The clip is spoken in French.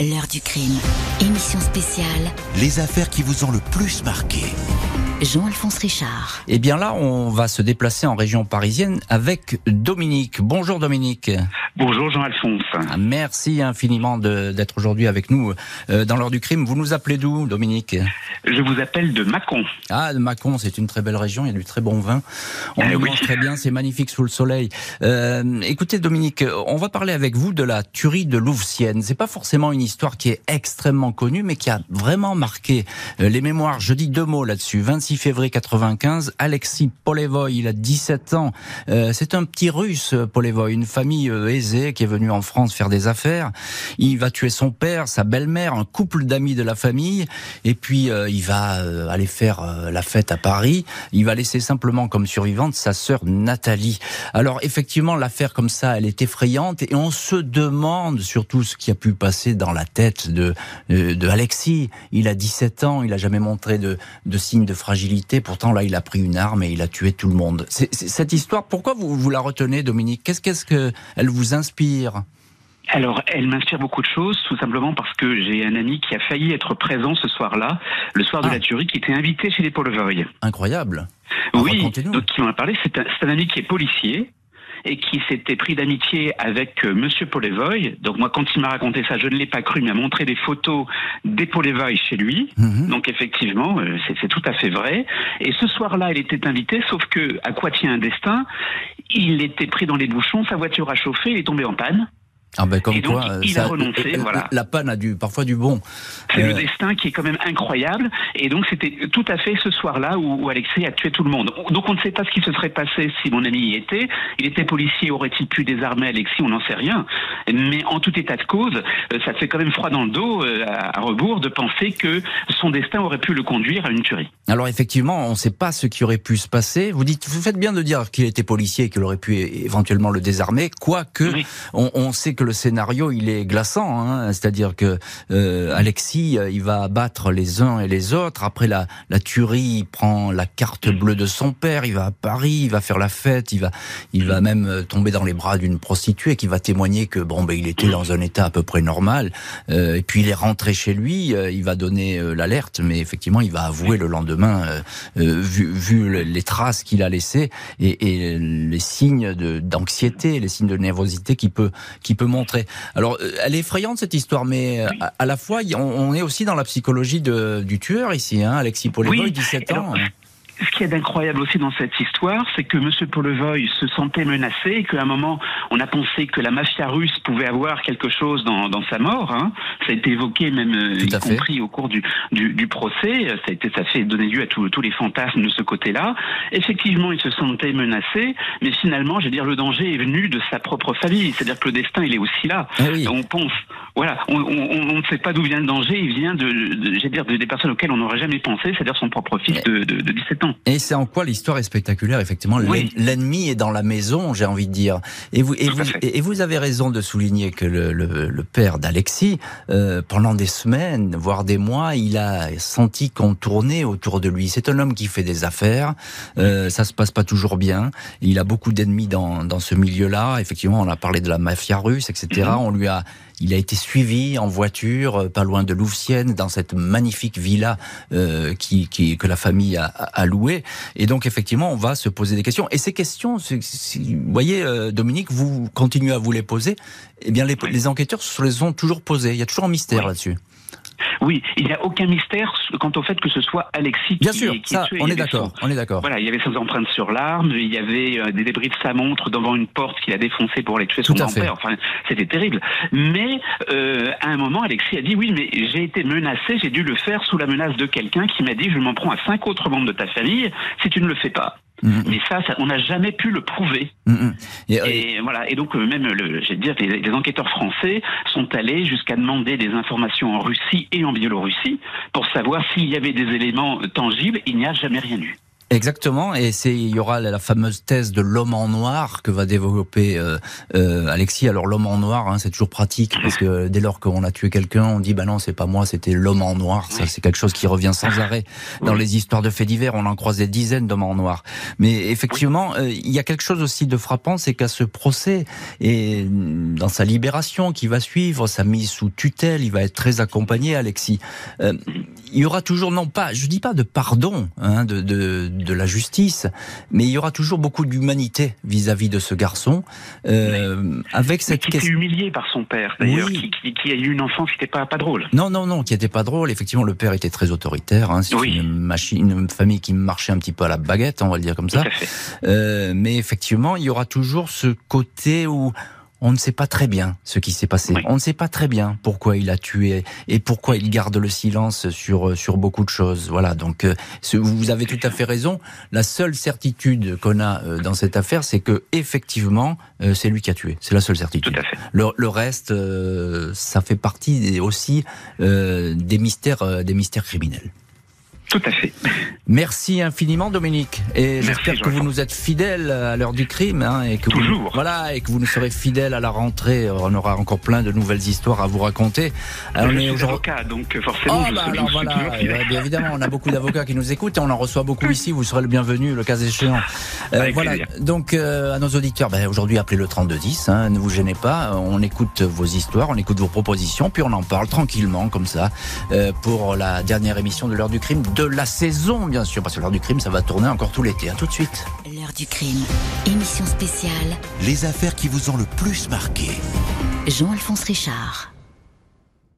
Le L'heure du crime. Émission spéciale. Les affaires qui vous ont le plus marqué. Jean-Alphonse Richard. Eh bien là, on va se déplacer en région parisienne avec Dominique. Bonjour Dominique. Bonjour Jean-Alphonse. Merci infiniment d'être aujourd'hui avec nous euh, dans l'heure du crime. Vous nous appelez d'où Dominique? Je vous appelle de Mâcon. Ah, de Mâcon, c'est une très belle région, il y a du très bon vin. On eh mange très bien, c'est magnifique sous le soleil. Euh, écoutez Dominique, on va parler avec vous de la tuerie de Louvciennes. C'est pas forcément une histoire qui est extrêmement connue, mais qui a vraiment marqué euh, les mémoires. Je dis deux mots là-dessus. 26 février 95, Alexis Polevoy, il a 17 ans. Euh, c'est un petit russe, Polevoy, une famille euh, aisée qui est venue en France faire des affaires. Il va tuer son père, sa belle-mère, un couple d'amis de la famille, et puis il va aller faire la fête à Paris. Il va laisser simplement comme survivante sa sœur Nathalie. Alors effectivement, l'affaire comme ça, elle est effrayante, et on se demande surtout ce qui a pu passer dans la tête de, de, Alexis. Il a 17 ans, il a jamais montré de, de signes de fragilité. Pourtant, là, il a pris une arme et il a tué tout le monde. Cette histoire, pourquoi vous, vous la retenez, Dominique? Qu'est-ce qu'est-ce que elle vous inspire? Alors, elle m'inspire beaucoup de choses, tout simplement parce que j'ai un ami qui a failli être présent ce soir-là, le soir de ah. la tuerie, qui était invité chez les Paul Incroyable. Oui, donc qui m'en a parlé. C'est un, un, ami qui est policier et qui s'était pris d'amitié avec euh, Monsieur Polevoy. Donc moi, quand il m'a raconté ça, je ne l'ai pas cru. Il m'a montré des photos des Polevoy chez lui. Mhm. Donc effectivement, euh, c'est tout à fait vrai. Et ce soir-là, il était invité, sauf que à quoi tient un destin? Il était pris dans les bouchons, sa voiture a chauffé, il est tombé en panne. Ah ben comme et donc, il a renoncé, euh, voilà. La panne a du, parfois du bon. C'est le euh, destin qui est quand même incroyable. Et donc c'était tout à fait ce soir-là où, Alexis a tué tout le monde. Donc on ne sait pas ce qui se serait passé si mon ami y était. Il était policier, aurait-il pu désarmer Alexis? On n'en sait rien. Mais en tout état de cause, euh, ça fait quand même froid dans le dos à rebours de penser que son destin aurait pu le conduire à une tuerie. Alors effectivement, on ne sait pas ce qui aurait pu se passer. Vous dites, vous faites bien de dire qu'il était policier et qu'il aurait pu éventuellement le désarmer, quoique on, on sait que le scénario il est glaçant, hein. c'est-à-dire que euh, Alexis euh, il va abattre les uns et les autres. Après la, la tuerie, il prend la carte bleue de son père, il va à Paris, il va faire la fête, il va il va même euh, tomber dans les bras d'une prostituée qui va témoigner que bon ben il était dans un état à peu près normal. Euh, et puis il est rentré chez lui, euh, il va donner l'alerte, mais effectivement il va avouer le lendemain, vu, vu les traces qu'il a laissées et, et les signes d'anxiété, les signes de nervosité qui peut qui peut montrer. Alors, euh, elle est effrayante cette histoire, mais euh, à, la fois, on, est aussi dans la psychologie de, du tueur ici, hein, Alexis Polévoy, 17 ans. Ce qui est incroyable aussi dans cette histoire, c'est que M. Polevoy se sentait menacé et qu'à un moment, on a pensé que la mafia russe pouvait avoir quelque chose dans, dans sa mort. Hein. Ça a été évoqué même, euh, y compris au cours du, du, du, procès. Ça a, été, ça fait donner lieu à tous les fantasmes de ce côté-là. Effectivement, il se sentait menacé, mais finalement, je veux dire, le danger est venu de sa propre famille. C'est-à-dire que le destin, il est aussi là. Ah on pense, voilà, on, ne sait pas d'où vient le danger. Il vient de, de dire, des personnes auxquelles on n'aurait jamais pensé, c'est-à-dire son propre fils de, de, de 17 ans. Et c'est en quoi l'histoire est spectaculaire, effectivement? L'ennemi est dans la maison, j'ai envie de dire. Et vous, et vous, et vous avez raison de souligner que le, le, père d'Alexis, euh, pendant des semaines, voire des mois, il a senti qu'on tournait autour de lui. C'est un homme qui fait des affaires, euh, ça se passe pas toujours bien. Il a beaucoup d'ennemis dans, dans ce milieu-là. Effectivement, on a parlé de la mafia russe, etc. Mm-hmm. On lui a il a été suivi en voiture, euh, pas loin de Louvciennes, dans cette magnifique villa euh, qui, qui, que la famille a, a louée. Et donc, effectivement, on va se poser des questions. Et ces questions, vous voyez, euh, Dominique, vous continuez à vous les poser. Eh bien, les, les enquêteurs se les ont toujours posées. Il y a toujours un mystère là-dessus. Oui, il n'y a aucun mystère quant au fait que ce soit Alexis Bien sûr, ça, on est d'accord, on est d'accord. Voilà, il y avait ses empreintes sur l'arme, il y avait euh, des débris de sa montre devant une porte qu'il a défoncée pour aller tuer son grand-père. Enfin, c'était terrible. Mais euh, à un moment, Alexis a dit oui, mais j'ai été menacé, j'ai dû le faire sous la menace de quelqu'un qui m'a dit je m'en prends à cinq autres membres de ta famille si tu ne le fais pas. Mais ça, on n'a jamais pu le prouver. Mm-hmm. Et, voilà. Et donc euh, même, le, j'ai dire, les, les, enquêteurs français sont allés jusqu'à demander des informations en Russie et en Biélorussie pour savoir s'il y avait des éléments tangibles. Il n'y a jamais rien eu. Exactement, et c'est il y aura la fameuse thèse de l'homme en noir que va développer euh, euh, Alexis. Alors l'homme en noir, hein, c'est toujours pratique parce que dès lors qu'on a tué quelqu'un, on dit bah non c'est pas moi, c'était l'homme en noir. Ça c'est quelque chose qui revient sans arrêt dans les histoires de faits divers. On en croise des dizaines d'hommes en noir. Mais effectivement, euh, il y a quelque chose aussi de frappant, c'est qu'à ce procès et dans sa libération qui va suivre, sa mise sous tutelle, il va être très accompagné, Alexis. Euh, il y aura toujours non pas, je dis pas de pardon hein, de, de, de, la justice, mais il y aura toujours beaucoup d'humanité vis-à-vis de ce garçon, euh, avec cette qui question. humilié par son père d'ailleurs, qui, qui, qui, a eu une enfance qui n'était pas pas drôle. Non non non, qui n'était pas drôle. Effectivement, le père était très autoritaire. Hein, c'est une machine, une famille qui marchait un petit peu à la baguette, on va le dire comme ça. Euh, mais effectivement, il y aura toujours ce côté où on ne sait pas très bien ce qui s'est passé. On ne sait pas très bien pourquoi il a tué et pourquoi il garde le silence sur sur beaucoup de choses. Voilà. Donc euh, vous avez tout à fait raison. La seule certitude qu'on a euh, dans cette affaire, c'est que effectivement, euh, c'est lui qui a tué. C'est la seule certitude. Tout à fait. Le, reste, ça fait partie aussi des mystères des mystères criminels. Tout à fait. Merci infiniment Dominique et j'espère que vous nous êtes fidèles à l'heure du crime hein, et que Toujours. vous voilà et que vous nous serez fidèles à la rentrée. On aura encore plein de nouvelles histoires à vous raconter. Alors, on est aujourd'hui donc forcément. Oh, bah, alors voilà, bien évidemment, on a beaucoup d'avocats qui nous écoutent et on en reçoit beaucoup ici. Vous serez le bienvenu le cas échéant. Euh, voilà. Donc euh, à nos auditeurs, ben, aujourd'hui appelez le 3210. Hein, ne vous gênez pas. On écoute vos histoires, on écoute vos propositions, puis on en parle tranquillement comme ça euh, pour la dernière émission de l'heure du crime de la saison, bien sûr, parce que l'heure du crime, ça va tourner encore tout l'été. À tout de suite. L'heure du crime, émission spéciale. Les affaires qui vous ont le plus marqué. Jean-Alphonse Richard.